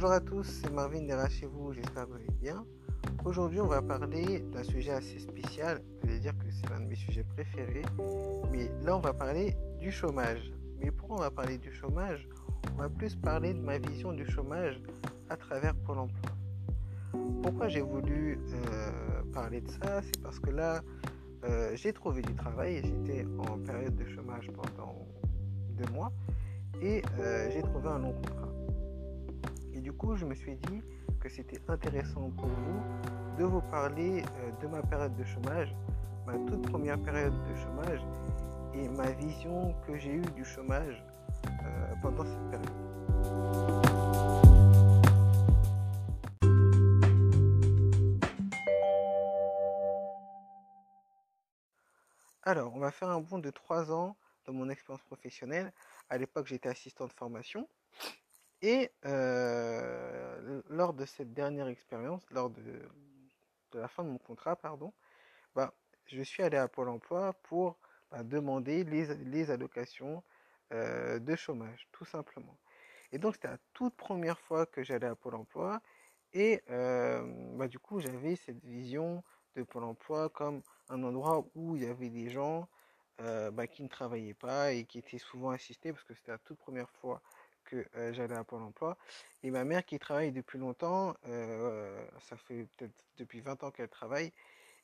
Bonjour à tous, c'est Marvin derrière chez vous, j'espère que vous allez bien. Aujourd'hui, on va parler d'un sujet assez spécial, vous allez dire que c'est l'un de mes sujets préférés, mais là, on va parler du chômage. Mais pourquoi on va parler du chômage On va plus parler de ma vision du chômage à travers Pôle emploi. Pourquoi j'ai voulu euh, parler de ça? C'est parce que là, euh, j'ai trouvé du travail, j'étais en période de chômage pendant deux mois et euh, j'ai trouvé un long contrat. Et du coup, je me suis dit que c'était intéressant pour vous de vous parler de ma période de chômage, ma toute première période de chômage et ma vision que j'ai eue du chômage pendant cette période. Alors, on va faire un bond de trois ans dans mon expérience professionnelle. À l'époque, j'étais assistant de formation. Et euh, lors de cette dernière expérience, lors de, la fin de mon contrat, pardon, bah, je suis allé à Pôle emploi pour bah, demander les, allocations euh, de chômage, tout simplement. Et donc, c'était la toute première fois que j'allais à Pôle emploi. Et euh, bah, du coup, j'avais cette vision de Pôle emploi comme un endroit où il y avait des gens bah, qui ne travaillaient pas et qui étaient souvent assistés parce que c'était la toute première fois que j'allais à Pôle emploi. Et ma mère qui travaille depuis longtemps, ça fait peut-être depuis 20 ans qu'elle travaille,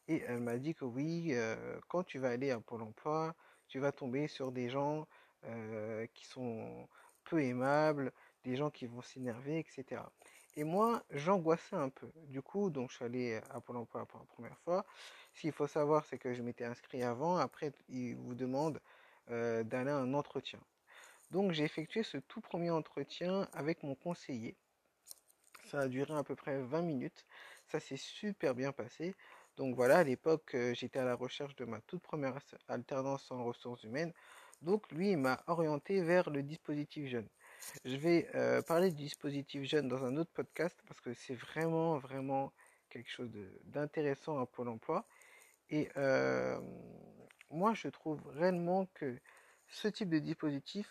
et elle m'a dit que oui, quand tu vas aller à Pôle emploi, tu vas tomber sur des gens qui sont peu aimables, des gens qui vont s'énerver, etc. Et moi, j'angoissais un peu. Du coup, donc je suis allé à Pôle emploi pour la première fois. Ce qu'il faut savoir, c'est que je m'étais inscrit avant. Après, il vous demande euh, d'aller à un entretien. Donc j'ai effectué ce tout premier entretien avec mon conseiller. Ça a duré à peu près 20 minutes. Ça s'est super bien passé. Donc voilà, à l'époque, euh, j'étais à la recherche de ma toute première alternance en ressources humaines. Donc lui, il m'a orienté vers le dispositif jeune. Je vais euh, parler du dispositif jeune dans un autre podcast parce que c'est vraiment, vraiment quelque chose d'intéressant à Pôle emploi. Et euh, moi, je trouve réellement que ce type de dispositif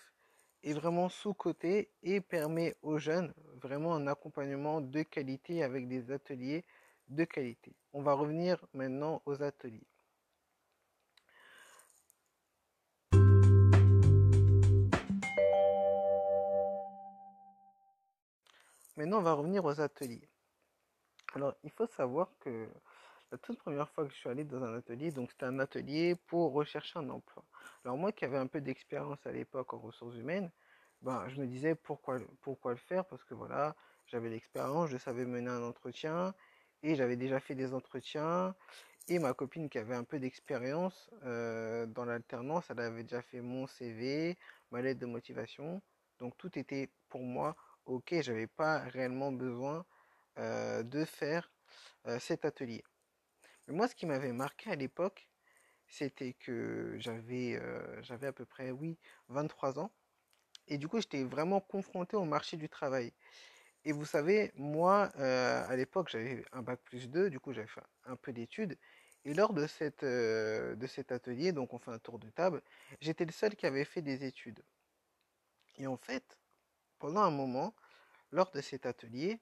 est vraiment sous-coté et permet aux jeunes vraiment un accompagnement de qualité avec des ateliers de qualité. On va revenir maintenant aux ateliers. Maintenant, on va revenir aux ateliers. Alors, il faut savoir que la toute première fois que je suis allé dans un atelier, donc c'était un atelier pour rechercher un emploi. Alors moi qui avais un peu d'expérience à l'époque en ressources humaines, ben, je me disais pourquoi, pourquoi le faire Parce que voilà, j'avais l'expérience, je savais mener un entretien, et j'avais déjà fait des entretiens, et ma copine qui avait un peu d'expérience euh, dans l'alternance, elle avait déjà fait mon CV, ma lettre de motivation, donc tout était pour moi ok, j'avais pas réellement besoin euh, de faire euh, cet atelier. Mais moi, ce qui m'avait marqué à l'époque, c'était que j'avais euh, à peu près, oui, 23 ans. Et du coup, j'étais vraiment confronté au marché du travail. Et vous savez, moi, à l'époque, j'avais un bac plus 2, du coup, j'avais fait un peu d'études. Et lors de, cette, de cet atelier, donc on fait un tour de table, j'étais le seul qui avait fait des études. Et en fait, pendant un moment, lors de cet atelier,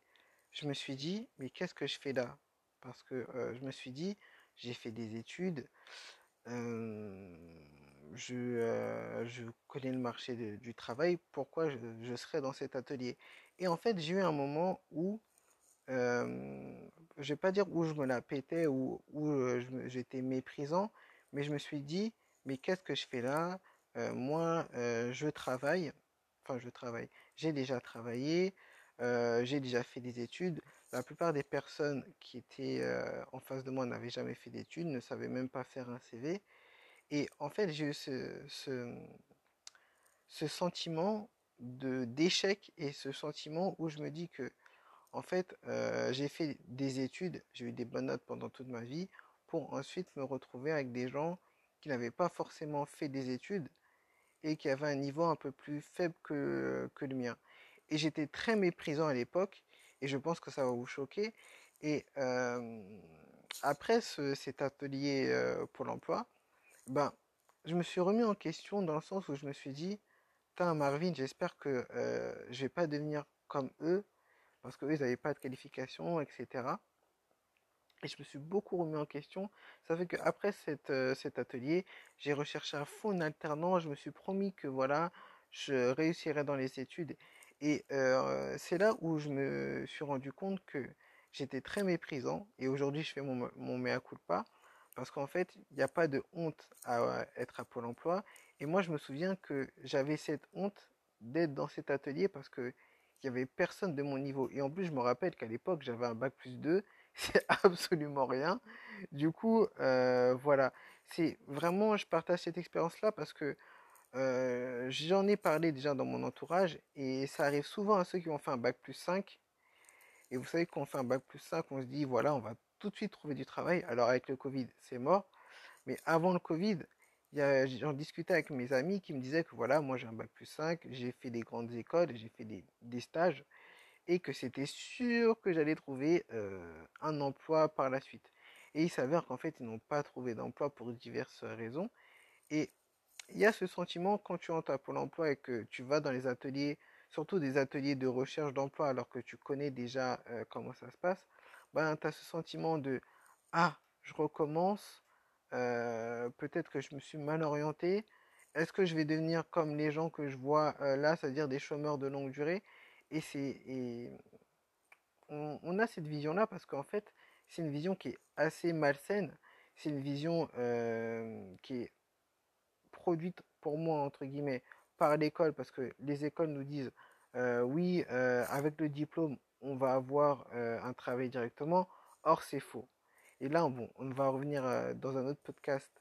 je me suis dit, mais qu'est-ce que je fais là? Parce que je me suis dit, j'ai fait des études, je, connais le marché du travail, pourquoi je, serais dans cet atelier? Et en fait, j'ai eu un moment où, je ne vais pas dire où je me la pétais, ou où, j'étais méprisant, mais je me suis dit, mais qu'est-ce que je fais là? Moi, je travaille, enfin je travaille, j'ai déjà travaillé, j'ai déjà fait des études. La plupart des personnes qui étaient en face de moi n'avaient jamais fait d'études, ne savaient même pas faire un CV. Et en fait, j'ai eu ce, sentiment d'échec et ce sentiment où je me dis que, en fait, j'ai fait des études, j'ai eu des bonnes notes pendant toute ma vie, pour ensuite me retrouver avec des gens qui n'avaient pas forcément fait des études et qui avaient un niveau un peu plus faible que le mien. Et j'étais très méprisant à l'époque, et je pense que ça va vous choquer. Et après cet atelier pour l'emploi, ben, je me suis remis en question dans le sens où je me suis dit, Marvin, j'espère que je vais pas devenir comme eux, parce qu'eux, ils n'avaient pas de qualification, etc. Et je me suis beaucoup remis en question. Ça fait qu'après cette, euh, cet atelier, j'ai recherché à fond une alternance. Je me suis promis que voilà, je réussirais dans les études. Et c'est là où je me suis rendu compte que j'étais très méprisant. Et aujourd'hui, je fais mon, mon mea culpa. Parce qu'en fait, il n'y a pas de honte à être à Pôle emploi. Et moi, je me souviens que j'avais cette honte d'être dans cet atelier parce que il y avait personne de mon niveau. Et en plus, je me rappelle qu'à l'époque, j'avais un bac plus 2 c'est absolument rien. Du coup, voilà. C'est vraiment, je partage cette expérience-là parce que euh, j'en ai parlé déjà dans mon entourage et ça arrive souvent à ceux qui ont fait un bac plus 5. Et vous savez, qu'on fait un bac plus 5, on se dit, voilà, on va tout de suite trouver du travail. Alors avec le Covid, c'est mort. Mais avant le Covid, j'en discutais avec mes amis qui me disaient que voilà, moi j'ai un bac plus 5, j'ai fait des grandes écoles, j'ai fait des, des stages et que c'était sûr que j'allais trouver euh, un emploi par la suite. Et il s'avère qu'en fait, ils n'ont pas trouvé d'emploi pour diverses raisons. Et il y a ce sentiment quand tu entres à Pôle emploi et que tu vas dans les ateliers, surtout des ateliers de recherche d'emploi, alors que tu connais déjà comment ça se passe, ben, tu as ce sentiment de Ah, je recommence, peut-être que je me suis mal orienté, est-ce que je vais devenir comme les gens que je vois là, c'est-à-dire des chômeurs de longue durée? Et c'est on, a cette vision-là parce qu'en fait, c'est une vision qui est assez malsaine. C'est une vision qui est produite pour moi entre guillemets par l'école parce que les écoles nous disent euh, oui euh, avec le diplôme on va avoir un travail directement. Or c'est faux. Et là bon, on va revenir dans un autre podcast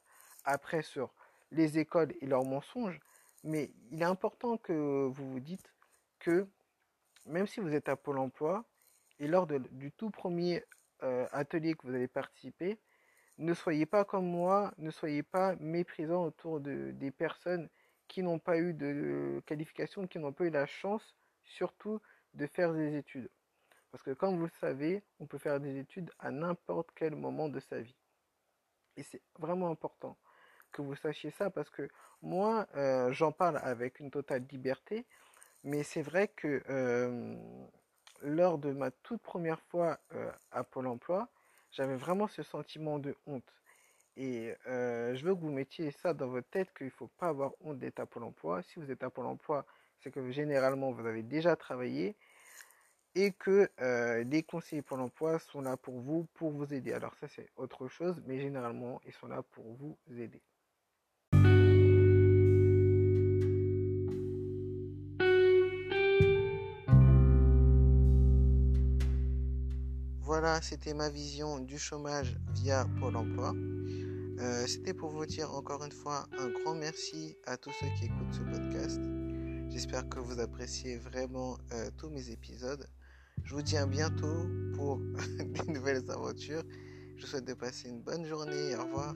après sur les écoles et leurs mensonges. Mais il est important que vous vous dites que même si vous êtes à Pôle emploi, et lors du tout premier euh, atelier que vous allez participer, ne soyez pas comme moi, ne soyez pas méprisant autour de, des personnes qui n'ont pas eu de qualification, qui n'ont pas eu la chance, surtout, de faire des études. Parce que comme vous le savez, on peut faire des études à n'importe quel moment de sa vie. Et c'est vraiment important que vous sachiez ça parce que moi, euh, j'en parle avec une totale liberté mais c'est vrai que lors de ma toute première fois à Pôle emploi, j'avais vraiment ce sentiment de honte. Et je veux que vous mettiez ça dans votre tête qu'il ne faut pas avoir honte d'être à Pôle emploi. Si vous êtes à Pôle emploi, c'est que généralement vous avez déjà travaillé et que les conseillers Pôle emploi sont là pour vous, pour vous aider. Alors ça c'est autre chose, mais généralement ils sont là pour vous aider. Voilà, c'était ma vision du chômage via Pôle emploi. Euh, c'était pour vous dire encore une fois un grand merci à tous ceux qui écoutent ce podcast. J'espère que vous appréciez vraiment euh, tous mes épisodes. Je vous dis à bientôt pour de nouvelles aventures. Je souhaite de passer une bonne journée. Au revoir.